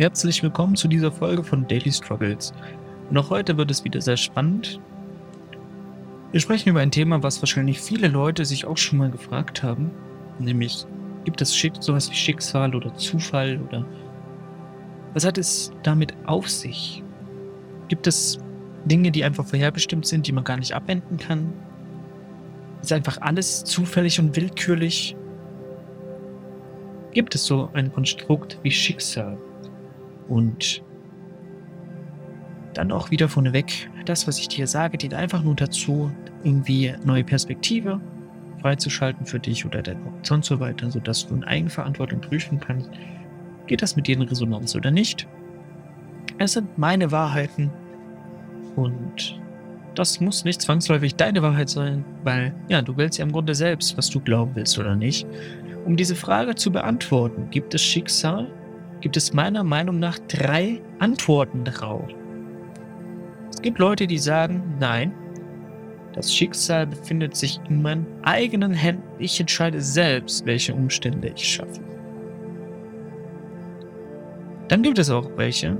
Herzlich willkommen zu dieser Folge von Daily Struggles. Auch heute wird es wieder sehr spannend. Wir sprechen über ein Thema, was wahrscheinlich viele Leute sich auch schon mal gefragt haben, nämlich gibt es sowas wie Schicksal oder Zufall oder was hat es damit auf sich? Gibt es Dinge, die einfach vorherbestimmt sind, die man gar nicht abwenden kann? Ist einfach alles zufällig und willkürlich? Gibt es so ein Konstrukt wie Schicksal? Und dann auch wieder vorneweg, das, was ich dir sage, dient einfach nur dazu, irgendwie neue Perspektive freizuschalten für dich oder deinen Horizont zu erweitern, sodass du in Eigenverantwortung prüfen kannst, geht das mit dir in Resonanz oder nicht. Es sind meine Wahrheiten und das muss nicht zwangsläufig deine Wahrheit sein, weil ja, du willst ja im Grunde selbst, was du glauben willst oder nicht. Um diese Frage zu beantworten, gibt es Schicksal gibt es meiner Meinung nach drei Antworten darauf. Es gibt Leute, die sagen, nein, das Schicksal befindet sich in meinen eigenen Händen. Ich entscheide selbst, welche Umstände ich schaffe. Dann gibt es auch welche,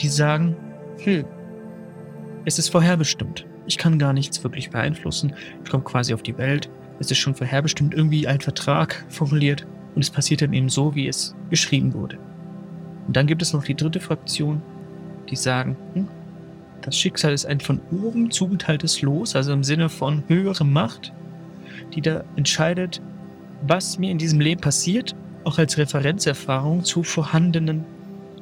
die sagen, hm, es ist vorherbestimmt. Ich kann gar nichts wirklich beeinflussen. Ich komme quasi auf die Welt. Es ist schon vorherbestimmt irgendwie ein Vertrag formuliert. Und es passiert dann eben so, wie es geschrieben wurde. Und dann gibt es noch die dritte Fraktion, die sagen, hm, das Schicksal ist ein von oben zugeteiltes Los, also im Sinne von höhere Macht, die da entscheidet, was mir in diesem Leben passiert, auch als Referenzerfahrung zu vorhandenen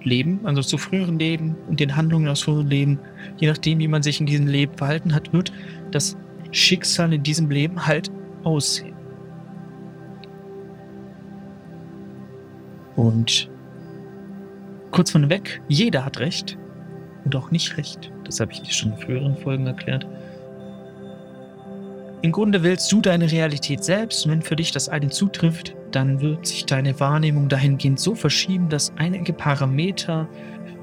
Leben, also zu früheren Leben und den Handlungen aus früheren Leben. Je nachdem, wie man sich in diesem Leben verhalten hat, wird das Schicksal in diesem Leben halt aussehen. Und kurz von weg, jeder hat Recht und auch nicht Recht. Das habe ich dir schon in früheren Folgen erklärt. Im Grunde wählst du deine Realität selbst und wenn für dich das eine zutrifft, dann wird sich deine Wahrnehmung dahingehend so verschieben, dass einige Parameter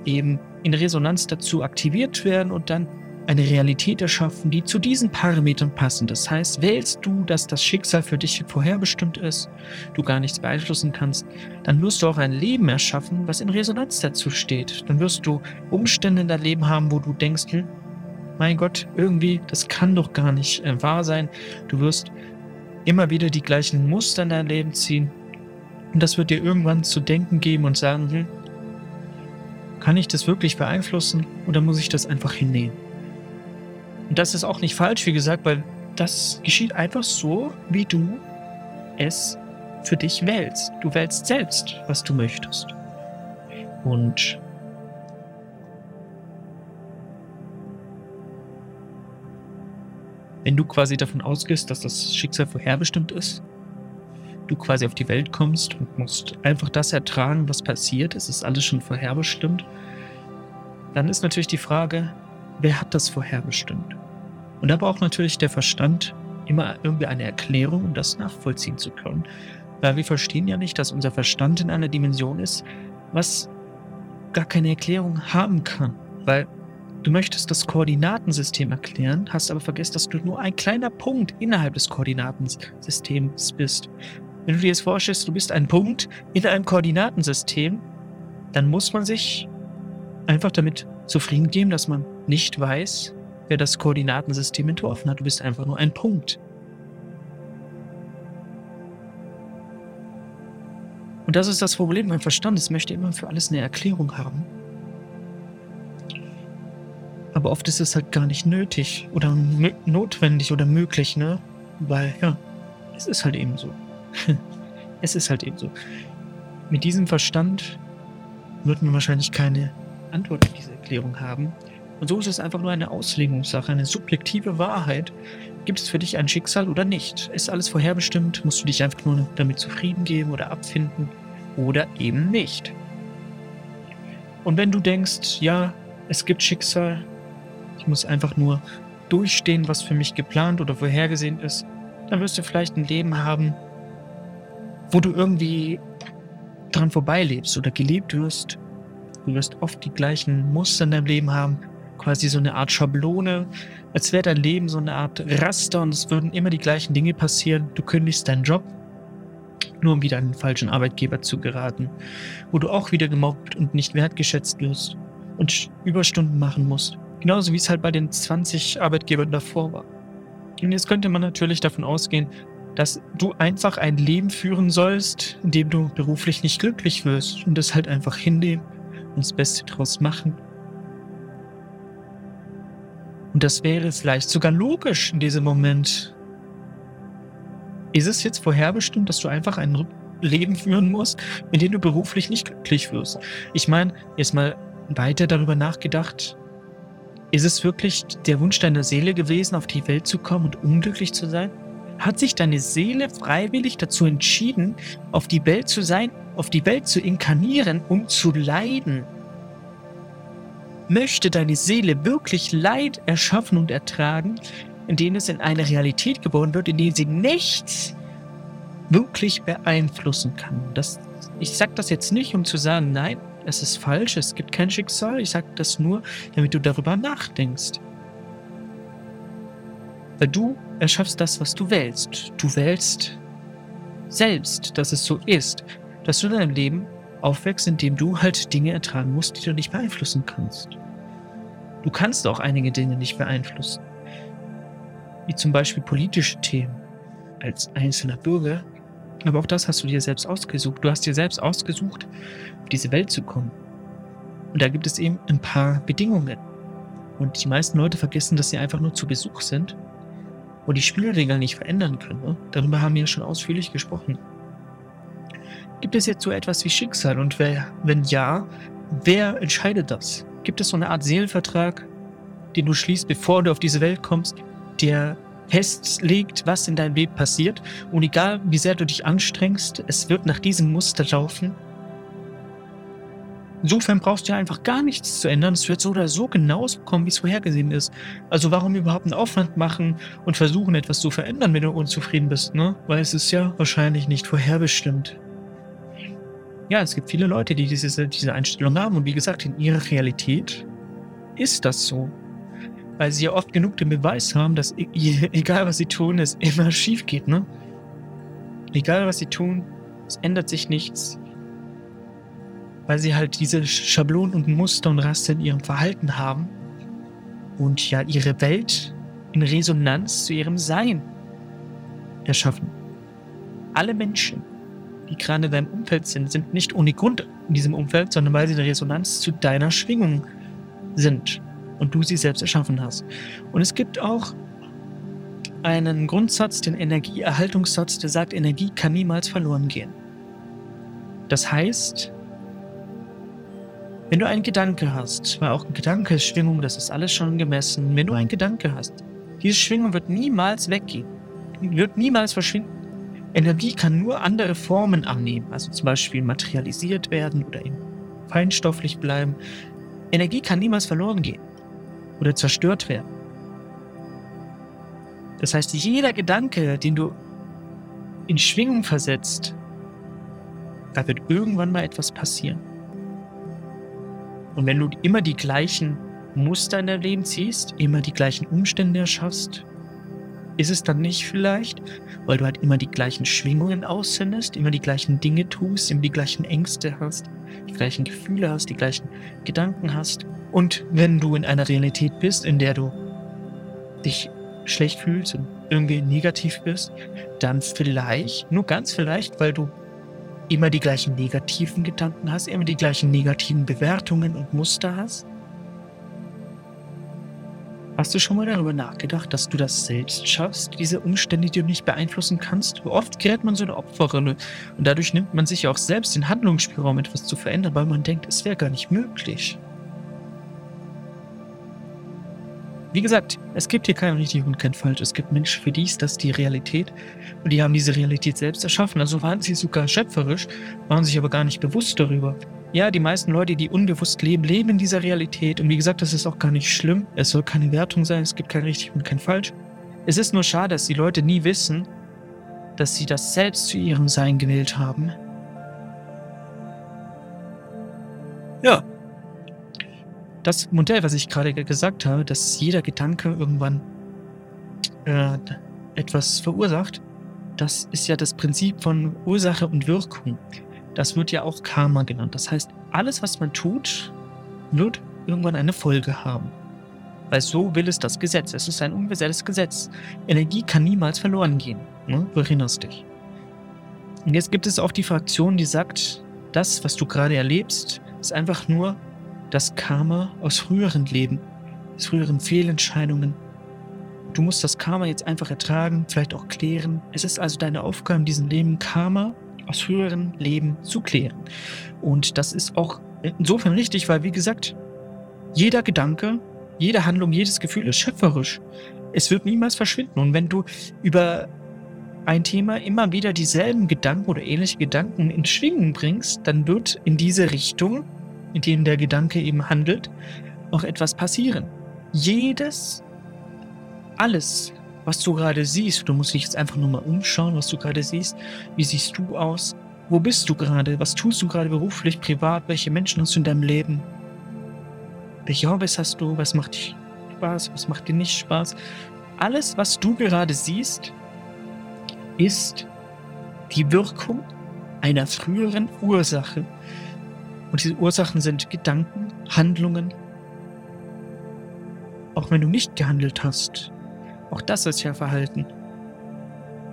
eben in Resonanz dazu aktiviert werden und dann eine Realität erschaffen, die zu diesen Parametern passen. Das heißt, wählst du, dass das Schicksal für dich vorherbestimmt ist, du gar nichts beeinflussen kannst, dann wirst du auch ein Leben erschaffen, was in Resonanz dazu steht. Dann wirst du Umstände in deinem Leben haben, wo du denkst, hm, mein Gott, irgendwie, das kann doch gar nicht äh, wahr sein. Du wirst immer wieder die gleichen Muster in dein Leben ziehen. Und das wird dir irgendwann zu denken geben und sagen, hm, kann ich das wirklich beeinflussen oder muss ich das einfach hinnehmen? Und das ist auch nicht falsch, wie gesagt, weil das geschieht einfach so, wie du es für dich wählst. Du wählst selbst, was du möchtest. Und wenn du quasi davon ausgehst, dass das Schicksal vorherbestimmt ist, du quasi auf die Welt kommst und musst einfach das ertragen, was passiert, es ist alles schon vorherbestimmt, dann ist natürlich die Frage, wer hat das vorherbestimmt? Und da braucht natürlich der Verstand immer irgendwie eine Erklärung, um das nachvollziehen zu können. Weil wir verstehen ja nicht, dass unser Verstand in einer Dimension ist, was gar keine Erklärung haben kann. Weil du möchtest das Koordinatensystem erklären, hast aber vergessen, dass du nur ein kleiner Punkt innerhalb des Koordinatensystems bist. Wenn du dir jetzt vorstellst, du bist ein Punkt in einem Koordinatensystem, dann muss man sich einfach damit zufrieden geben, dass man nicht weiß, wer das Koordinatensystem entworfen hat. Du bist einfach nur ein Punkt. Und das ist das Problem. Mein Verstand es möchte immer für alles eine Erklärung haben. Aber oft ist es halt gar nicht nötig oder notwendig oder möglich, ne? Weil, ja, es ist halt eben so. es ist halt eben so. Mit diesem Verstand wird man wahrscheinlich keine Antwort auf diese Erklärung haben. Und so ist es einfach nur eine Auslegungssache, eine subjektive Wahrheit. Gibt es für dich ein Schicksal oder nicht? Ist alles vorherbestimmt? Musst du dich einfach nur damit zufrieden geben oder abfinden oder eben nicht? Und wenn du denkst, ja, es gibt Schicksal, ich muss einfach nur durchstehen, was für mich geplant oder vorhergesehen ist, dann wirst du vielleicht ein Leben haben, wo du irgendwie dran vorbeilebst oder gelebt wirst. Du wirst oft die gleichen Muster in deinem Leben haben, quasi so eine Art Schablone, als wäre dein Leben so eine Art Raster und es würden immer die gleichen Dinge passieren. Du kündigst deinen Job nur um wieder an den falschen Arbeitgeber zu geraten, wo du auch wieder gemobbt und nicht wertgeschätzt wirst und Überstunden machen musst. Genauso wie es halt bei den 20 Arbeitgebern davor war. Und jetzt könnte man natürlich davon ausgehen, dass du einfach ein Leben führen sollst, in dem du beruflich nicht glücklich wirst und das halt einfach hinnehmen und das Beste draus machen. Und das wäre vielleicht sogar logisch in diesem Moment. Ist es jetzt vorherbestimmt, dass du einfach ein Leben führen musst, in dem du beruflich nicht glücklich wirst? Ich meine, jetzt mal weiter darüber nachgedacht, ist es wirklich der Wunsch deiner Seele gewesen, auf die Welt zu kommen und unglücklich zu sein? Hat sich deine Seele freiwillig dazu entschieden, auf die Welt zu sein, auf die Welt zu inkarnieren, um zu leiden? Möchte deine Seele wirklich Leid erschaffen und ertragen, in dem es in eine Realität geboren wird, in der sie nichts wirklich beeinflussen kann? Das, ich sage das jetzt nicht, um zu sagen, nein, es ist falsch, es gibt kein Schicksal. Ich sage das nur, damit du darüber nachdenkst. Weil du erschaffst das, was du wählst. Du wählst selbst, dass es so ist, dass du in deinem Leben aufwächst, indem du halt Dinge ertragen musst, die du nicht beeinflussen kannst. Du kannst auch einige Dinge nicht beeinflussen. Wie zum Beispiel politische Themen als einzelner Bürger. Aber auch das hast du dir selbst ausgesucht. Du hast dir selbst ausgesucht, diese Welt zu kommen. Und da gibt es eben ein paar Bedingungen. Und die meisten Leute vergessen, dass sie einfach nur zu Besuch sind und die Spielregeln nicht verändern können. Ne? Darüber haben wir schon ausführlich gesprochen. Gibt es jetzt so etwas wie Schicksal? Und wer, wenn ja, wer entscheidet das? Gibt es so eine Art Seelenvertrag, den du schließt, bevor du auf diese Welt kommst, der festlegt, was in deinem Leben passiert? Und egal, wie sehr du dich anstrengst, es wird nach diesem Muster laufen Insofern brauchst du ja einfach gar nichts zu ändern. Es wird so oder so genauso kommen, wie es vorhergesehen ist. Also warum überhaupt einen Aufwand machen und versuchen, etwas zu verändern, wenn du unzufrieden bist, ne? Weil es ist ja wahrscheinlich nicht vorherbestimmt. Ja, es gibt viele Leute, die diese, diese Einstellung haben. Und wie gesagt, in ihrer Realität ist das so. Weil sie ja oft genug den Beweis haben, dass e-, egal was sie tun, es immer schief geht, ne? Egal was sie tun, es ändert sich nichts weil sie halt diese Schablonen und Muster und Raster in ihrem Verhalten haben und ja ihre Welt in Resonanz zu ihrem Sein erschaffen. Alle Menschen, die gerade in deinem Umfeld sind, sind nicht ohne Grund in diesem Umfeld, sondern weil sie in Resonanz zu deiner Schwingung sind und du sie selbst erschaffen hast. Und es gibt auch einen Grundsatz, den Energieerhaltungssatz, der sagt, Energie kann niemals verloren gehen. Das heißt, wenn du einen Gedanke hast, weil auch ein Gedanke ist Schwingung, das ist alles schon gemessen. Wenn du einen Gedanke hast, diese Schwingung wird niemals weggehen, wird niemals verschwinden. Energie kann nur andere Formen annehmen, also zum Beispiel materialisiert werden oder eben feinstofflich bleiben. Energie kann niemals verloren gehen oder zerstört werden. Das heißt, jeder Gedanke, den du in Schwingung versetzt, da wird irgendwann mal etwas passieren. Und wenn du immer die gleichen Muster in deinem Leben ziehst, immer die gleichen Umstände erschaffst, ist es dann nicht vielleicht, weil du halt immer die gleichen Schwingungen aussendest, immer die gleichen Dinge tust, immer die gleichen Ängste hast, die gleichen Gefühle hast, die gleichen Gedanken hast. Und wenn du in einer Realität bist, in der du dich schlecht fühlst und irgendwie negativ bist, dann vielleicht, nur ganz vielleicht, weil du immer die gleichen negativen Gedanken hast, immer die gleichen negativen Bewertungen und Muster hast? Hast du schon mal darüber nachgedacht, dass du das selbst schaffst, diese Umstände, die du nicht beeinflussen kannst? Oft gerät man so eine Opferrolle und dadurch nimmt man sich auch selbst den Handlungsspielraum, etwas zu verändern, weil man denkt, es wäre gar nicht möglich. Wie gesagt, es gibt hier kein richtig und kein falsch. Es gibt Menschen, für die ist das die Realität und die haben diese Realität selbst erschaffen. Also waren sie sogar schöpferisch, waren sich aber gar nicht bewusst darüber. Ja, die meisten Leute, die unbewusst leben, leben in dieser Realität. Und wie gesagt, das ist auch gar nicht schlimm. Es soll keine Wertung sein, es gibt kein richtig und kein falsch. Es ist nur schade, dass die Leute nie wissen, dass sie das selbst zu ihrem Sein gewählt haben. Ja, das Modell, was ich gerade gesagt habe, dass jeder Gedanke irgendwann äh, etwas verursacht, das ist ja das Prinzip von Ursache und Wirkung. Das wird ja auch Karma genannt. Das heißt, alles, was man tut, wird irgendwann eine Folge haben. Weil so will es das Gesetz. Es ist ein universelles Gesetz. Energie kann niemals verloren gehen. Ne? Du erinnerst dich. Und jetzt gibt es auch die Fraktion, die sagt, das, was du gerade erlebst, ist einfach nur das Karma aus früheren Leben, aus früheren Fehlentscheidungen. Du musst das Karma jetzt einfach ertragen, vielleicht auch klären. Es ist also deine Aufgabe in diesem Leben, Karma aus früheren Leben zu klären. Und das ist auch insofern richtig, weil, wie gesagt, jeder Gedanke, jede Handlung, jedes Gefühl ist schöpferisch. Es wird niemals verschwinden. Und wenn du über ein Thema immer wieder dieselben Gedanken oder ähnliche Gedanken in Schwingen bringst, dann wird in diese Richtung, in dem der Gedanke eben handelt, auch etwas passieren. Jedes, alles, was du gerade siehst, du musst dich jetzt einfach nur mal umschauen, was du gerade siehst. Wie siehst du aus? Wo bist du gerade? Was tust du gerade beruflich, privat? Welche Menschen hast du in deinem Leben? Welche Hobbys hast du? Was macht dir Spaß? Was macht dir nicht Spaß? Alles, was du gerade siehst, ist die Wirkung einer früheren Ursache. Und diese Ursachen sind Gedanken, Handlungen. Auch wenn du nicht gehandelt hast. Auch das ist ja Verhalten.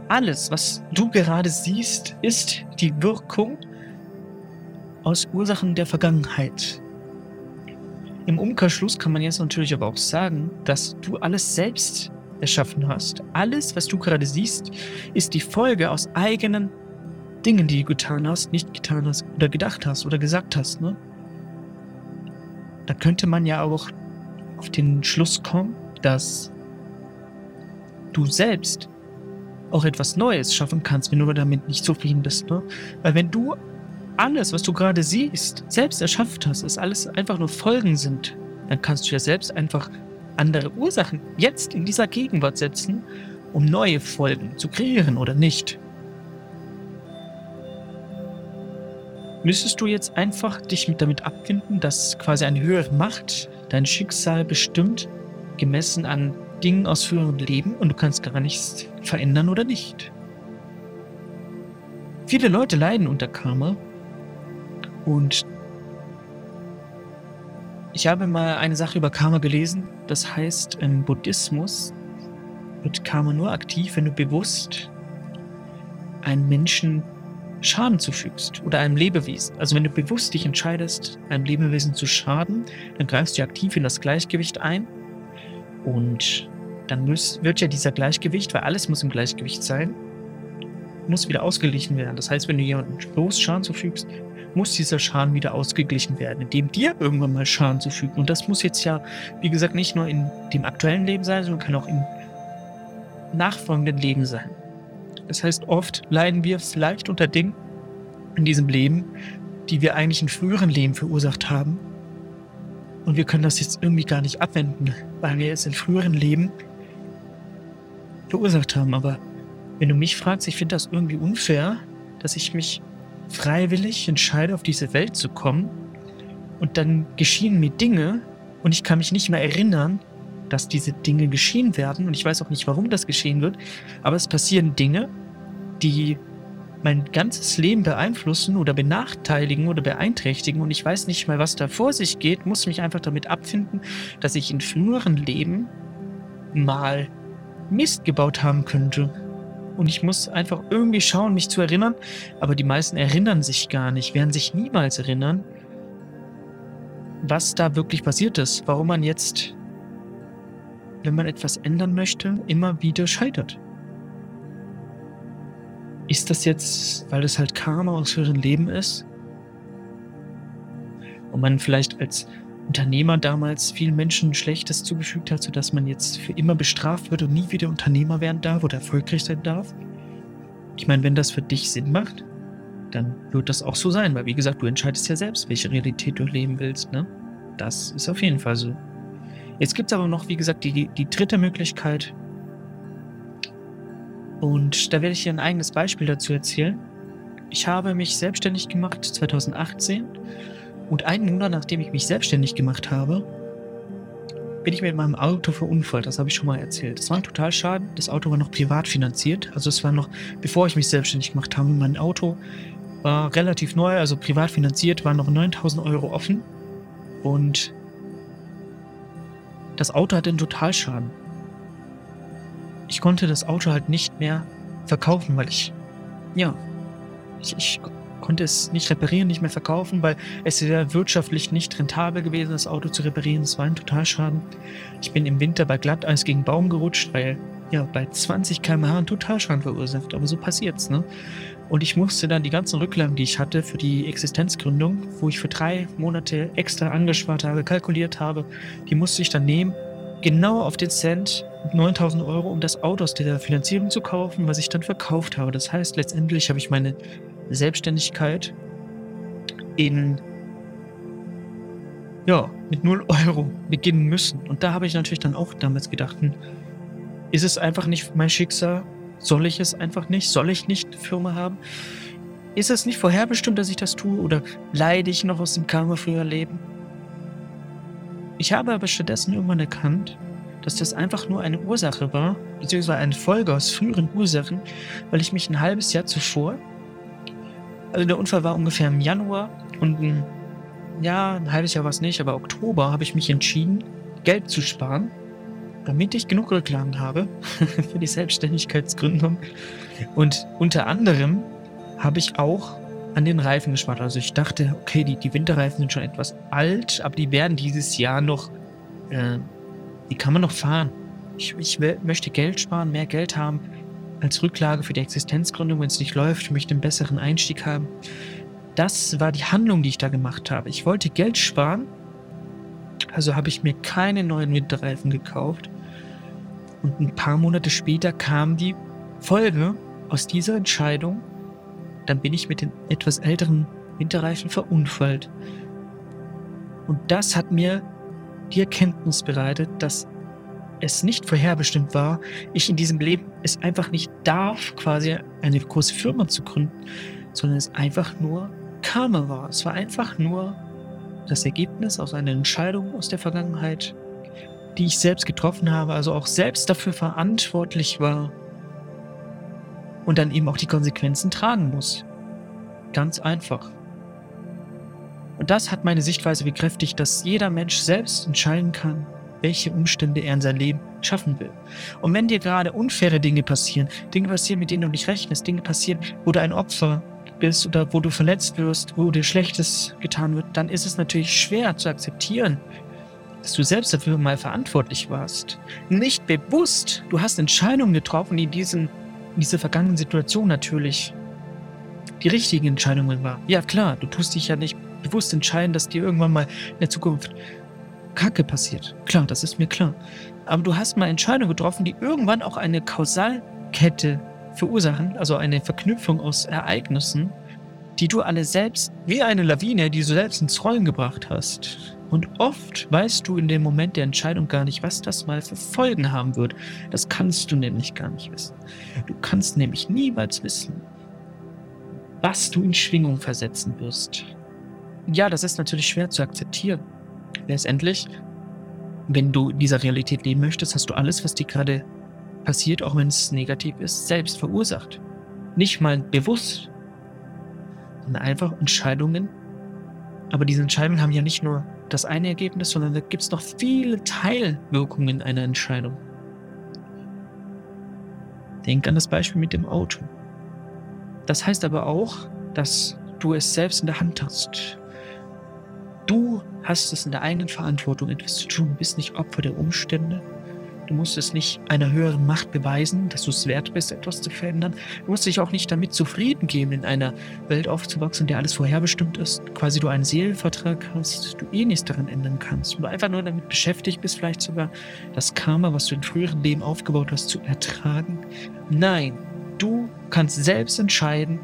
Alles, was du gerade siehst, ist die Wirkung aus Ursachen der Vergangenheit. Im Umkehrschluss kann man jetzt natürlich aber auch sagen, dass du alles selbst erschaffen hast. Alles, was du gerade siehst, ist die Folge aus eigenen Dingen, die du getan hast, nicht getan hast oder gedacht hast oder gesagt hast. Ne? Da könnte man ja auch auf den Schluss kommen, dass du selbst auch etwas Neues schaffen kannst, wenn du damit nicht zufrieden bist. Ne? Weil wenn du alles, was du gerade siehst, selbst erschafft hast, es alles einfach nur Folgen sind, dann kannst du ja selbst einfach andere Ursachen jetzt in dieser Gegenwart setzen, um neue Folgen zu kreieren oder nicht. Müsstest du jetzt einfach dich damit abfinden, dass quasi eine höhere Macht dein Schicksal bestimmt, gemessen an Dingen aus früheren Leben und du kannst gar nichts verändern oder nicht? Viele Leute leiden unter Karma und ich habe mal eine Sache über Karma gelesen. Das heißt, im Buddhismus wird Karma nur aktiv, wenn du bewusst einem Menschen Schaden zufügst oder einem Lebewesen. Also wenn du bewusst dich entscheidest, einem Lebewesen zu schaden, dann greifst du aktiv in das Gleichgewicht ein und dann muss, wird ja dieser Gleichgewicht, weil alles muss im Gleichgewicht sein, muss wieder ausgeglichen werden. Das heißt, wenn du jemandem bloß Schaden zufügst, muss dieser Schaden wieder ausgeglichen werden, indem dir irgendwann mal Schaden zufügen. Und das muss jetzt ja, wie gesagt, nicht nur in dem aktuellen Leben sein, sondern kann auch im nachfolgenden Leben sein. Das heißt, oft leiden wir vielleicht unter Dingen in diesem Leben, die wir eigentlich in früheren Leben verursacht haben. Und wir können das jetzt irgendwie gar nicht abwenden, weil wir es in früheren Leben verursacht haben. Aber wenn du mich fragst, ich finde das irgendwie unfair, dass ich mich freiwillig entscheide, auf diese Welt zu kommen. Und dann geschehen mir Dinge und ich kann mich nicht mehr erinnern, dass diese Dinge geschehen werden. Und ich weiß auch nicht, warum das geschehen wird, aber es passieren Dinge, die mein ganzes Leben beeinflussen oder benachteiligen oder beeinträchtigen. Und ich weiß nicht mal, was da vor sich geht, muss mich einfach damit abfinden, dass ich in früheren Leben mal Mist gebaut haben könnte und ich muss einfach irgendwie schauen, mich zu erinnern. Aber die meisten erinnern sich gar nicht, werden sich niemals erinnern, was da wirklich passiert ist. Warum man jetzt, wenn man etwas ändern möchte, immer wieder scheitert. Ist das jetzt, weil es halt Karma aus ihrem Leben ist? Und man vielleicht als Unternehmer damals vielen Menschen Schlechtes zugefügt hat, sodass man jetzt für immer bestraft wird und nie wieder Unternehmer werden darf oder erfolgreich sein darf. Ich meine, wenn das für dich Sinn macht, dann wird das auch so sein, weil wie gesagt, du entscheidest ja selbst, welche Realität du leben willst, ne? Das ist auf jeden Fall so. Jetzt gibt es aber noch, wie gesagt, die, die dritte Möglichkeit. Und da werde ich dir ein eigenes Beispiel dazu erzählen. Ich habe mich selbstständig gemacht 2018 und einen Monat nachdem ich mich selbstständig gemacht habe, bin ich mit meinem Auto verunfallt. Das habe ich schon mal erzählt. Das war ein Totalschaden. Das Auto war noch privat finanziert. Also es war noch, bevor ich mich selbstständig gemacht habe, mein Auto war relativ neu, also privat finanziert, waren noch 9000 Euro offen. Und das Auto hatte einen Totalschaden. Ich konnte das Auto halt nicht mehr verkaufen, weil ich, ja, ich, ich konnte es nicht reparieren, nicht mehr verkaufen, weil es wäre wirtschaftlich nicht rentabel gewesen, das Auto zu reparieren. Es war ein Totalschaden. Ich bin im Winter bei Glatteis gegen Baum gerutscht, weil ja bei 20 km/h ein Totalschaden verursacht. Aber so passiert's, ne? Und ich musste dann die ganzen Rücklagen, die ich hatte für die Existenzgründung, wo ich für drei Monate extra angespart habe, kalkuliert habe, die musste ich dann nehmen, genau auf den Cent, 9000 Euro, um das Auto aus der Finanzierung zu kaufen, was ich dann verkauft habe. Das heißt, letztendlich habe ich meine Selbstständigkeit in ja, mit 0 Euro beginnen müssen. Und da habe ich natürlich dann auch damals gedacht, hm, ist es einfach nicht mein Schicksal? Soll ich es einfach nicht? Soll ich nicht eine Firma haben? Ist es nicht vorherbestimmt, dass ich das tue? Oder leide ich noch aus dem Karma früher Leben? Ich habe aber stattdessen irgendwann erkannt, dass das einfach nur eine Ursache war, beziehungsweise eine Folge aus früheren Ursachen, weil ich mich ein halbes Jahr zuvor also der Unfall war ungefähr im Januar und ein, ja, ein halbes Jahr war es nicht, aber Oktober habe ich mich entschieden, Geld zu sparen, damit ich genug Rücklagen habe für die Selbstständigkeitsgründung. Und unter anderem habe ich auch an den Reifen gespart. Also ich dachte, okay, die, die Winterreifen sind schon etwas alt, aber die werden dieses Jahr noch, äh, die kann man noch fahren. Ich, ich will, möchte Geld sparen, mehr Geld haben als Rücklage für die Existenzgründung, wenn es nicht läuft, möchte einen besseren Einstieg haben. Das war die Handlung, die ich da gemacht habe. Ich wollte Geld sparen, also habe ich mir keine neuen Winterreifen gekauft. Und ein paar Monate später kam die Folge aus dieser Entscheidung. Dann bin ich mit den etwas älteren Winterreifen verunfallt. Und das hat mir die Erkenntnis bereitet, dass es nicht vorherbestimmt war, ich in diesem Leben es einfach nicht darf, quasi eine große Firma zu gründen, sondern es einfach nur Karma war. Es war einfach nur das Ergebnis aus einer Entscheidung aus der Vergangenheit, die ich selbst getroffen habe, also auch selbst dafür verantwortlich war und dann eben auch die Konsequenzen tragen muss. Ganz einfach. Und das hat meine Sichtweise bekräftigt, dass jeder Mensch selbst entscheiden kann, welche Umstände er in sein Leben schaffen will. Und wenn dir gerade unfaire Dinge passieren, Dinge passieren, mit denen du nicht rechnest, Dinge passieren, wo du ein Opfer bist oder wo du verletzt wirst, wo dir Schlechtes getan wird, dann ist es natürlich schwer zu akzeptieren, dass du selbst dafür mal verantwortlich warst. Nicht bewusst, du hast Entscheidungen getroffen, die diesen, in dieser vergangenen Situation natürlich die richtigen Entscheidungen waren. Ja klar, du tust dich ja nicht bewusst entscheiden, dass dir irgendwann mal in der Zukunft Kacke passiert. Klar, das ist mir klar. Aber du hast mal Entscheidungen getroffen, die irgendwann auch eine Kausalkette verursachen, also eine Verknüpfung aus Ereignissen, die du alle selbst, wie eine Lawine, die du selbst ins Rollen gebracht hast. Und oft weißt du in dem Moment der Entscheidung gar nicht, was das mal für Folgen haben wird. Das kannst du nämlich gar nicht wissen. Du kannst nämlich niemals wissen, was du in Schwingung versetzen wirst. Ja, das ist natürlich schwer zu akzeptieren. Letztendlich, wenn du dieser Realität leben möchtest, hast du alles, was dir gerade passiert, auch wenn es negativ ist, selbst verursacht. Nicht mal bewusst, sondern einfach Entscheidungen. Aber diese Entscheidungen haben ja nicht nur das eine Ergebnis, sondern da gibt es noch viele Teilwirkungen einer Entscheidung. Denk an das Beispiel mit dem Auto. Das heißt aber auch, dass du es selbst in der Hand hast. Du hast es in der eigenen Verantwortung, etwas zu tun. Du bist nicht Opfer der Umstände. Du musst es nicht einer höheren Macht beweisen, dass du es wert bist, etwas zu verändern. Du musst dich auch nicht damit zufrieden geben, in einer Welt aufzuwachsen, in der alles vorherbestimmt ist. Quasi du einen Seelenvertrag hast, du eh nichts daran ändern kannst. Du einfach nur damit beschäftigt bist, vielleicht sogar das Karma, was du in früheren Leben aufgebaut hast, zu ertragen. Nein, du kannst selbst entscheiden,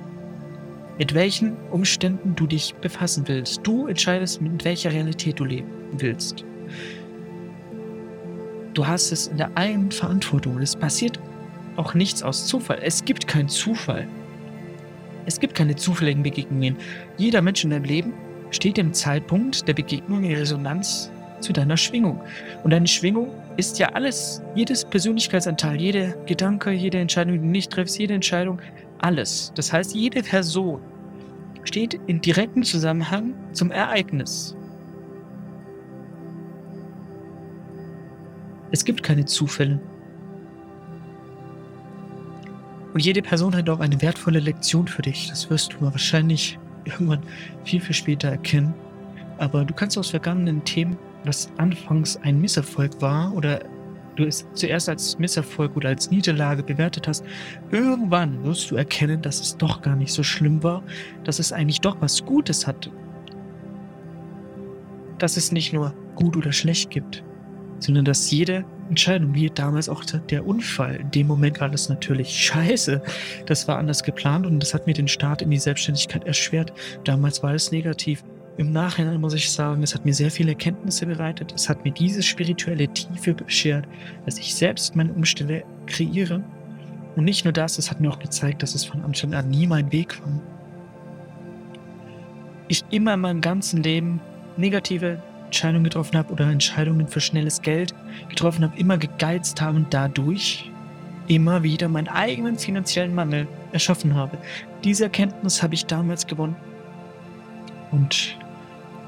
mit welchen Umständen du dich befassen willst. Du entscheidest, mit welcher Realität du leben willst. Du hast es in der eigenen Verantwortung. Es passiert auch nichts aus Zufall. Es gibt keinen Zufall. Es gibt keine zufälligen Begegnungen. Jeder Mensch in deinem Leben steht im Zeitpunkt der Begegnung in Resonanz zu deiner Schwingung. Und deine Schwingung ist ja alles, jedes Persönlichkeitsanteil, jeder Gedanke, jede Entscheidung, die du nicht triffst, jede Entscheidung, alles. Das heißt, jede Person steht in direktem Zusammenhang zum Ereignis. Es gibt keine Zufälle. Und jede Person hat auch eine wertvolle Lektion für dich. Das wirst du wahrscheinlich irgendwann viel, viel später erkennen. Aber du kannst aus vergangenen Themen, was anfangs ein Misserfolg war oder du es zuerst als Misserfolg oder als Niederlage bewertet hast, irgendwann wirst du erkennen, dass es doch gar nicht so schlimm war, dass es eigentlich doch was Gutes hatte. Dass es nicht nur gut oder schlecht gibt, sondern dass jede Entscheidung, wie damals auch der Unfall, in dem Moment war das natürlich scheiße. Das war anders geplant und das hat mir den Start in die Selbstständigkeit erschwert. Damals war es negativ. Im Nachhinein muss ich sagen, es hat mir sehr viele Erkenntnisse bereitet. Es hat mir diese spirituelle Tiefe beschert, dass ich selbst meine Umstände kreiere. Und nicht nur das, es hat mir auch gezeigt, dass es von Anfang an nie mein Weg war. Ich immer in meinem ganzen Leben negative Entscheidungen getroffen habe oder Entscheidungen für schnelles Geld getroffen habe, immer gegeizt habe und dadurch immer wieder meinen eigenen finanziellen Mangel erschaffen habe. Diese Erkenntnis habe ich damals gewonnen. Und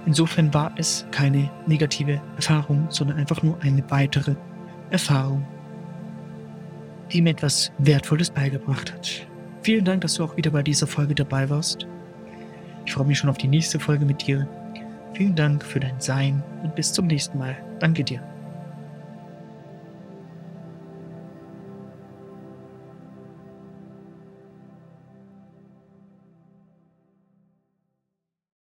insofern war es keine negative Erfahrung, sondern einfach nur eine weitere Erfahrung, die mir etwas Wertvolles beigebracht hat. Vielen Dank, dass du auch wieder bei dieser Folge dabei warst. Ich freue mich schon auf die nächste Folge mit dir. Vielen Dank für dein Sein und bis zum nächsten Mal. Danke dir.